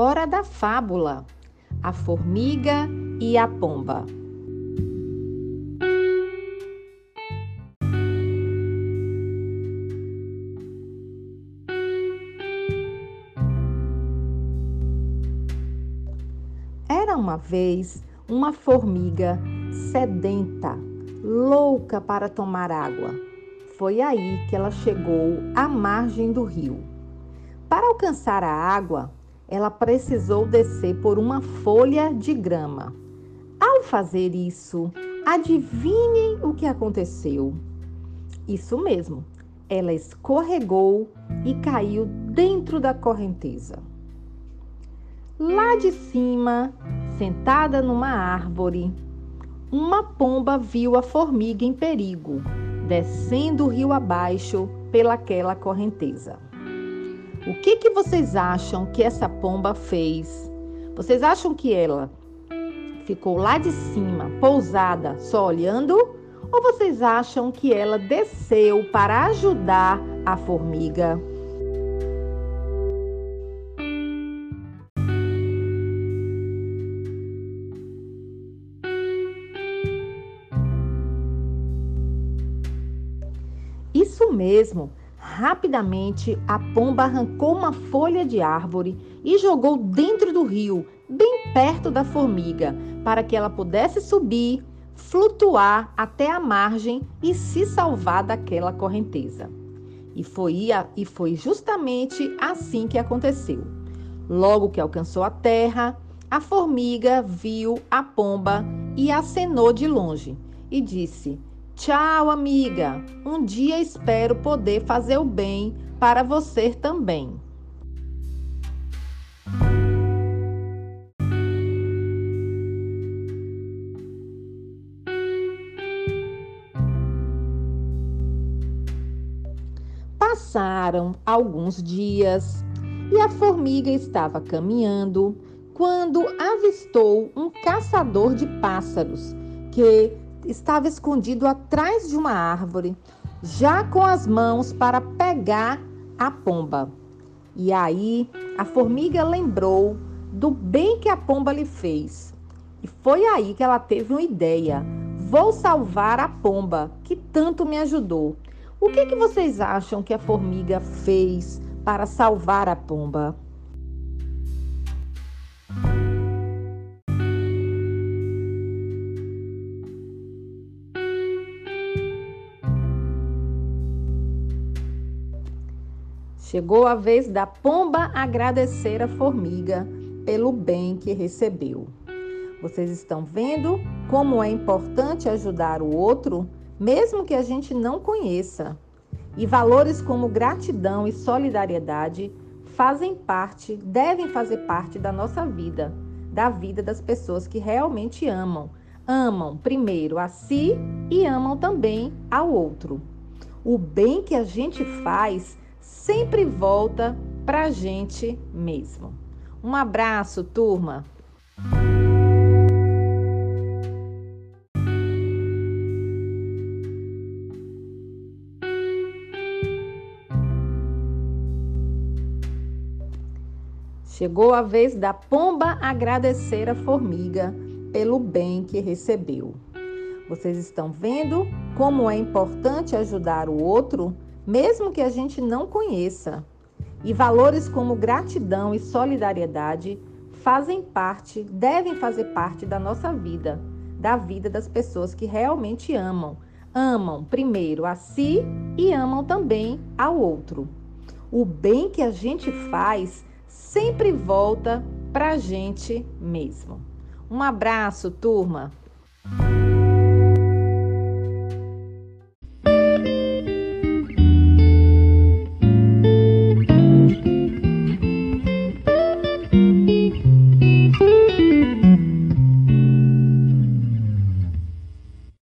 Hora da fábula: A formiga e a pomba. Era uma vez uma formiga sedenta, louca para tomar água. Foi aí que ela chegou à margem do rio. Para alcançar a água, ela precisou descer por uma folha de grama. Ao fazer isso, adivinhem o que aconteceu? Isso mesmo, ela escorregou e caiu dentro da correnteza. Lá de cima, sentada numa árvore, uma pomba viu a formiga em perigo, descendo o rio abaixo pelaquela correnteza. O que, que vocês acham que essa pomba fez? Vocês acham que ela ficou lá de cima, pousada, só olhando? Ou vocês acham que ela desceu para ajudar a formiga? Isso mesmo, Rapidamente, a pomba arrancou uma folha de árvore e jogou dentro do rio, bem perto da formiga, para que ela pudesse subir, flutuar até a margem e se salvar daquela correnteza. E foi, e foi justamente assim que aconteceu. Logo que alcançou a terra, a formiga viu a pomba e acenou de longe e disse: Tchau, amiga. Um dia espero poder fazer o bem para você também. Passaram alguns dias e a formiga estava caminhando quando avistou um caçador de pássaros que estava escondido atrás de uma árvore, já com as mãos para pegar a pomba. E aí a formiga lembrou do bem que a pomba lhe fez. E foi aí que ela teve uma ideia. Vou salvar a pomba que tanto me ajudou. O que, que vocês acham que a formiga fez para salvar a pomba? Chegou a vez da pomba agradecer a formiga pelo bem que recebeu. Vocês estão vendo como é importante ajudar o outro, mesmo que a gente não conheça. E valores como gratidão e solidariedade fazem parte, devem fazer parte da nossa vida, da vida das pessoas que realmente amam. Amam primeiro a si e amam também ao outro. O bem que a gente faz sempre volta para a gente mesmo. Um abraço, turma! Chegou a vez da pomba agradecer a formiga pelo bem que recebeu. Vocês estão vendo como é importante ajudar o outro? Mesmo que a gente não conheça. E valores como gratidão e solidariedade fazem parte, devem fazer parte da nossa vida, da vida das pessoas que realmente amam. Amam primeiro a si e amam também ao outro. O bem que a gente faz sempre volta para a gente mesmo. Um abraço, turma!